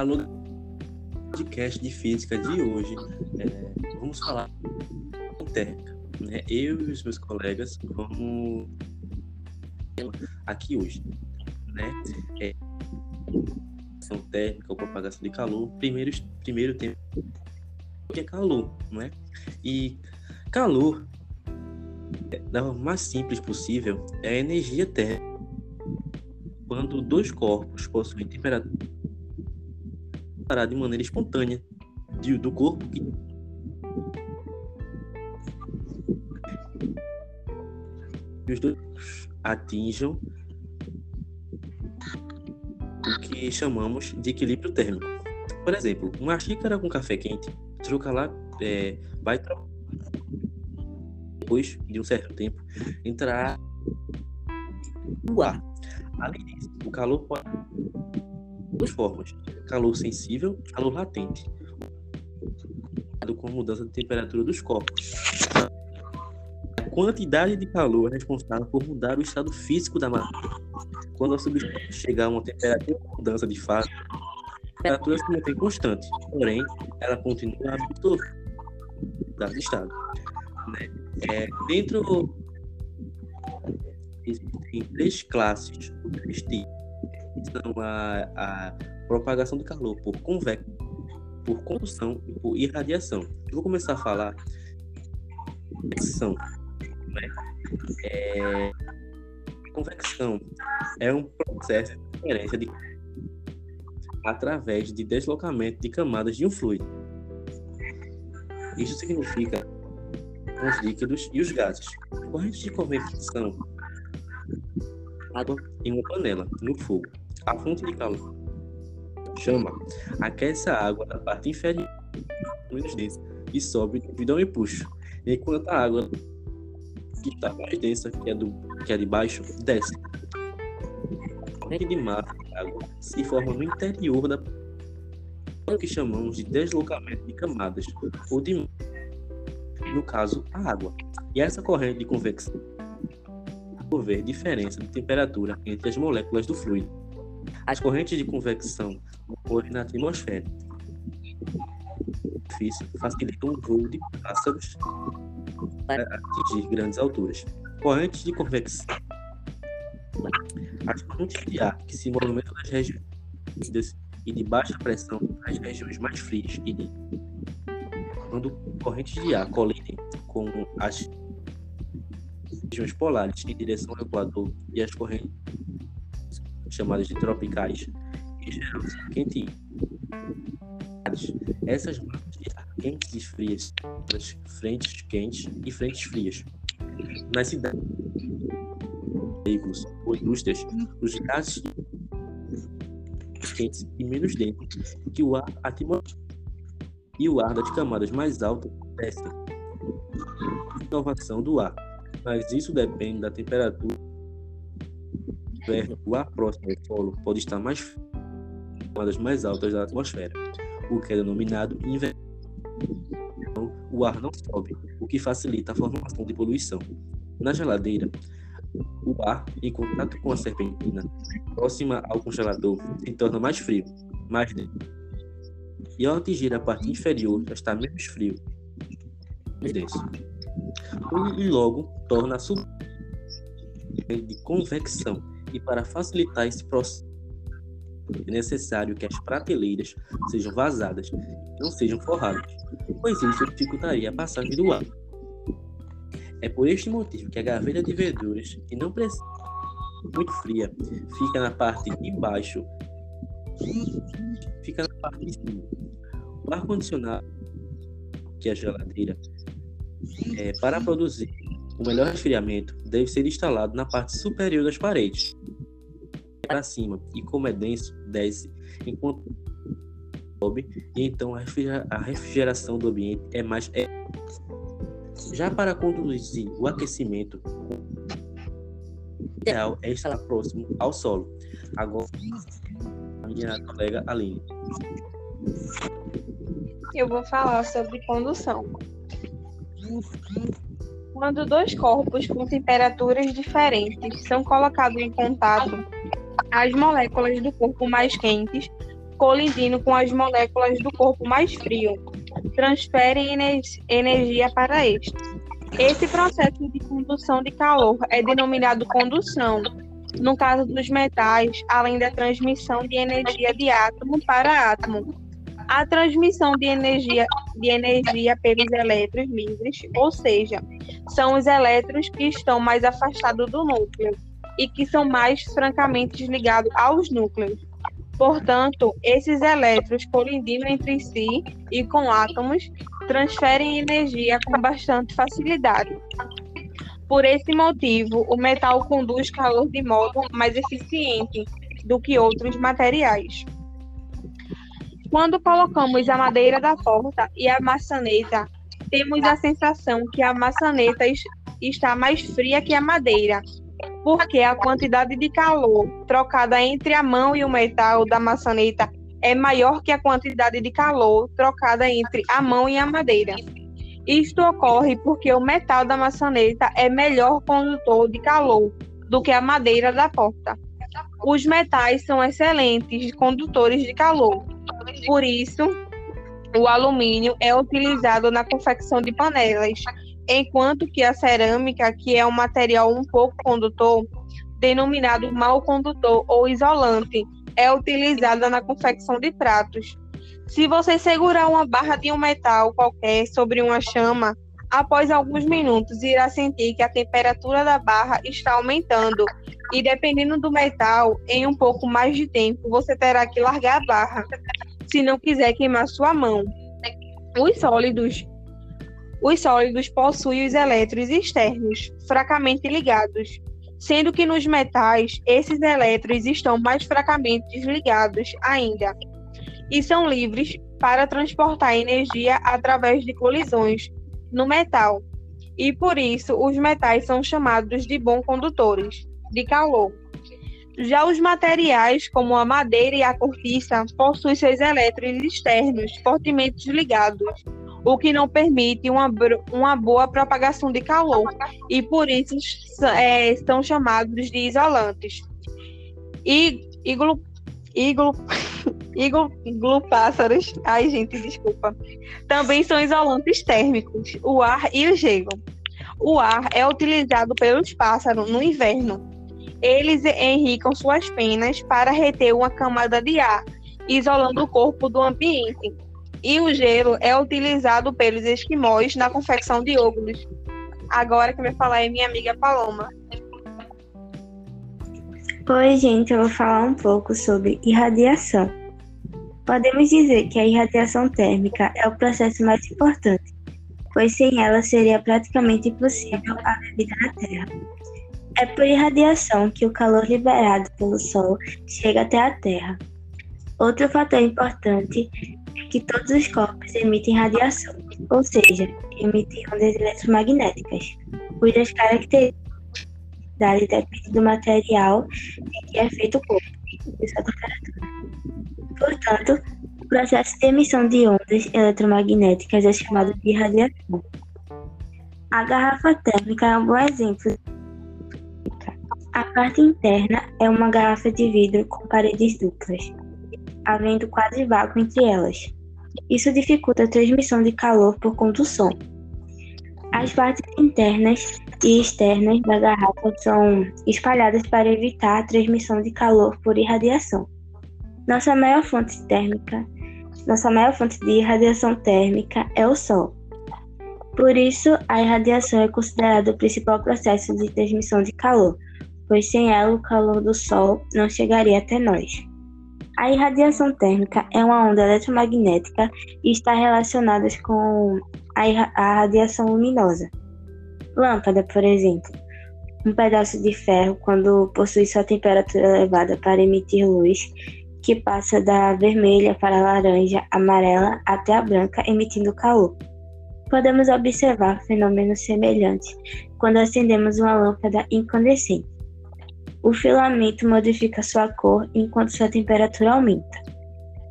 Alô, podcast de física de hoje, é, vamos falar térmica. Né? Eu e os meus colegas vamos aqui hoje, né? É, térmica ou propagação de calor. Primeiro, primeiro tempo que é calor, né? E calor, da forma mais simples possível, é a energia térmica. Quando dois corpos possuem temperatura de maneira espontânea do corpo que os dois atinjam o que chamamos de equilíbrio térmico. Por exemplo, uma xícara com café quente, troca lá, é, vai depois de um certo tempo entrar no ar. Além disso, o calor pode duas formas: calor sensível calor latente, com mudança de temperatura dos corpos. A quantidade de calor é responsável por mudar o estado físico da matéria. Quando a substância chega a uma temperatura de mudança de fase, a temperatura se mantém constante, porém, ela continua absorvendo dado estado. Né? É, dentro existem três classes, três tipos são a, a propagação do calor por convecção, por condução e por irradiação. Eu vou começar a falar convecção. Né? É, convecção é um processo de diferença de através de deslocamento de camadas de um fluido. Isso significa os líquidos e os gases. Correntes de convecção água em uma panela, no fogo. A fonte de calor chama aquece a água da parte inferior menos densa e sobe devido ao empuxo, enquanto a água que está mais densa, que é, do, que é de baixo, desce. Corrente de massa de água se forma no interior da o que chamamos de deslocamento de camadas, ou de no caso, a água. E essa corrente de convecção haver diferença de temperatura entre as moléculas do fluido. As correntes de convecção ocorrem na atmosfera. Facilitam o voo de pássaros para atingir grandes alturas. Correntes de convecção. As correntes de ar que se movimentam nas regiões e de baixa pressão nas regiões mais frias e de quando correntes de ar colidem com as regiões polares em direção ao Equador e as correntes chamadas de tropicais, em geral quentes. Essas massas quentes e frias, frentes quentes e frentes frias. Nas cidades, veículos ou indústrias, os gases quentes e menos densos que o ar atmosférico e o ar das camadas mais altas desce. Inovação do ar mas isso depende da temperatura. O ar próximo ao solo pode estar mais uma das mais altas da atmosfera, o que é denominado inverno. Então, o ar não sobe, o que facilita a formação de poluição. Na geladeira, o ar, em contato com a serpentina, próxima ao congelador, se torna mais frio, mais denso. E ao atingir a parte inferior, já está menos frio, mais denso e logo torna a de convecção. E para facilitar esse processo, é necessário que as prateleiras sejam vazadas não sejam forradas, pois isso dificultaria a passagem do ar. É por este motivo que a gaveta de verduras, que não precisa muito fria, fica na parte de baixo, fica na parte de cima. O ar-condicionado, que é a geladeira, é, para produzir o melhor resfriamento, deve ser instalado na parte superior das paredes, para cima, e como é denso, desce, enquanto sobe, e então a refrigeração do ambiente é mais. É... Já para conduzir o aquecimento, o ideal é estar próximo ao solo. Agora, a minha colega Aline. Eu vou falar sobre condução. Quando dois corpos com temperaturas diferentes são colocados em contato, as moléculas do corpo mais quentes colidindo com as moléculas do corpo mais frio, transferem energia para este. Esse processo de condução de calor é denominado condução. No caso dos metais, além da transmissão de energia de átomo para átomo, a transmissão de energia, de energia pelos elétrons livres, ou seja, são os elétrons que estão mais afastados do núcleo e que são mais francamente ligados aos núcleos. Portanto, esses elétrons colidindo entre si e com átomos transferem energia com bastante facilidade. Por esse motivo, o metal conduz calor de modo mais eficiente do que outros materiais. Quando colocamos a madeira da porta e a maçaneta, temos a sensação que a maçaneta está mais fria que a madeira, porque a quantidade de calor trocada entre a mão e o metal da maçaneta é maior que a quantidade de calor trocada entre a mão e a madeira. Isto ocorre porque o metal da maçaneta é melhor condutor de calor do que a madeira da porta. Os metais são excelentes condutores de calor, por isso, o alumínio é utilizado na confecção de panelas, enquanto que a cerâmica, que é um material um pouco condutor, denominado mal condutor ou isolante, é utilizada na confecção de pratos. Se você segurar uma barra de um metal qualquer sobre uma chama, após alguns minutos irá sentir que a temperatura da barra está aumentando e dependendo do metal, em um pouco mais de tempo, você terá que largar a barra se não quiser queimar sua mão. Os sólidos os sólidos possuem os elétrons externos fracamente ligados, sendo que nos metais esses elétrons estão mais fracamente desligados ainda e são livres para transportar energia através de colisões no metal. E por isso os metais são chamados de bons condutores de calor. Já os materiais, como a madeira e a cortiça, possuem seus elétrons externos fortemente desligados, o que não permite uma, uma boa propagação de calor, e por isso é, são chamados de isolantes. E, iglu, iglu, iglu pássaros, ai gente, desculpa, também são isolantes térmicos, o ar e o gelo. O ar é utilizado pelos pássaros no inverno eles enricam suas penas para reter uma camada de ar, isolando o corpo do ambiente. E o gelo é utilizado pelos esquimós na confecção de óvulos. Agora que vai falar é minha amiga Paloma. Oi, gente, eu vou falar um pouco sobre irradiação. Podemos dizer que a irradiação térmica é o processo mais importante, pois sem ela seria praticamente impossível a vida na Terra. É por irradiação que o calor liberado pelo Sol chega até a Terra. Outro fator importante que todos os corpos emitem radiação, ou seja, emitem ondas eletromagnéticas, cujas características dependem do material em que é feito o corpo e sua temperatura. Portanto, o processo de emissão de ondas eletromagnéticas é chamado de radiação. A garrafa térmica é um bom exemplo a parte interna é uma garrafa de vidro com paredes duplas, havendo quase vácuo entre elas. Isso dificulta a transmissão de calor por condução. As partes internas e externas da garrafa são espalhadas para evitar a transmissão de calor por irradiação. Nossa maior fonte térmica, nossa maior fonte de irradiação térmica é o Sol. Por isso, a irradiação é considerada o principal processo de transmissão de calor, pois sem ela o calor do Sol não chegaria até nós. A irradiação térmica é uma onda eletromagnética e está relacionada com a radiação luminosa. Lâmpada, por exemplo. Um pedaço de ferro, quando possui sua temperatura elevada para emitir luz, que passa da vermelha para a laranja, amarela até a branca, emitindo calor. Podemos observar fenômenos semelhantes quando acendemos uma lâmpada incandescente. O filamento modifica sua cor enquanto sua temperatura aumenta.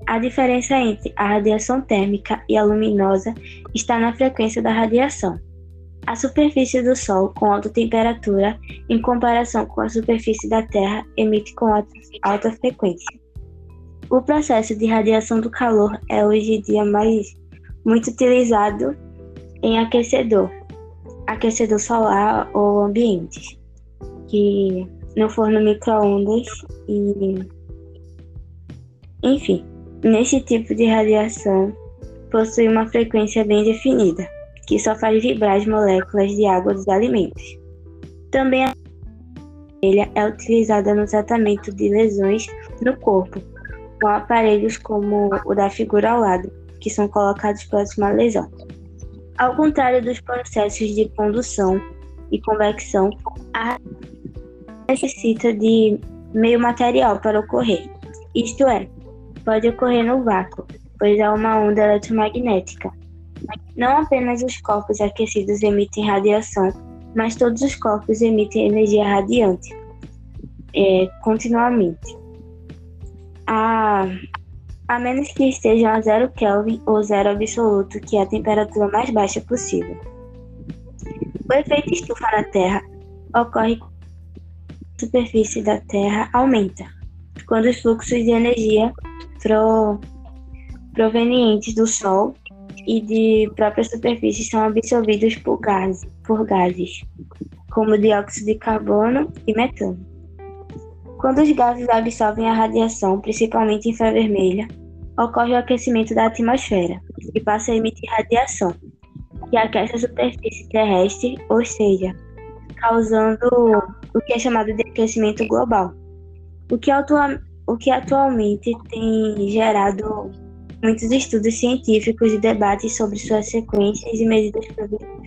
A diferença entre a radiação térmica e a luminosa está na frequência da radiação. A superfície do Sol, com alta temperatura, em comparação com a superfície da Terra, emite com alta frequência. O processo de radiação do calor é hoje em dia mais muito utilizado em aquecedor, aquecedor solar ou ambientes, que no forno micro-ondas e enfim, nesse tipo de radiação possui uma frequência bem definida, que só faz vibrar as moléculas de água dos alimentos. Também a vermelha é utilizada no tratamento de lesões no corpo, com aparelhos como o da figura ao lado, que são colocados próximo à lesão. Ao contrário dos processos de condução e convecção, a necessita de meio material para ocorrer, isto é, pode ocorrer no vácuo, pois é uma onda eletromagnética. Não apenas os corpos aquecidos emitem radiação, mas todos os corpos emitem energia radiante é, continuamente. A, a menos que estejam a zero Kelvin ou zero absoluto, que é a temperatura mais baixa possível. O efeito estufa na Terra ocorre superfície da Terra aumenta, quando os fluxos de energia pro, provenientes do Sol e de própria superfície são absorvidos por, gás, por gases, como dióxido de carbono e metano. Quando os gases absorvem a radiação, principalmente infravermelha, ocorre o aquecimento da atmosfera e passa a emitir radiação, que aquece a superfície terrestre, ou seja, causando o que é chamado de aquecimento global. O que, o que atualmente tem gerado muitos estudos científicos e debates sobre suas sequências e medidas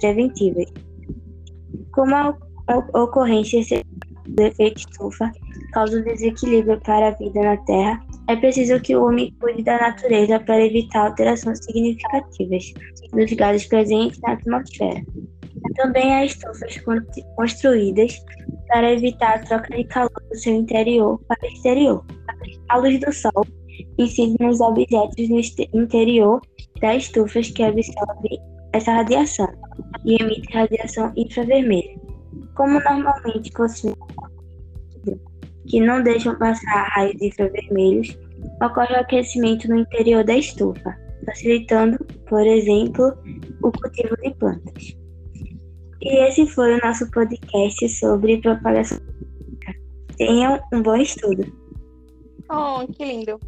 preventivas. Como a ocorrência do efeito estufa causa um desequilíbrio para a vida na Terra, é preciso que o homem cuide da natureza para evitar alterações significativas dos gases presentes na atmosfera. Também há estufas construídas para evitar a troca de calor do seu interior para o exterior. A luz do Sol incide nos objetos no interior das estufas que absorvem essa radiação e emite radiação infravermelha. Como normalmente possuem que não deixam passar raios infravermelhos, ocorre o aquecimento no interior da estufa, facilitando, por exemplo, o cultivo de plantas. E esse foi o nosso podcast sobre propagação. Tenham um bom estudo. Oh, que lindo.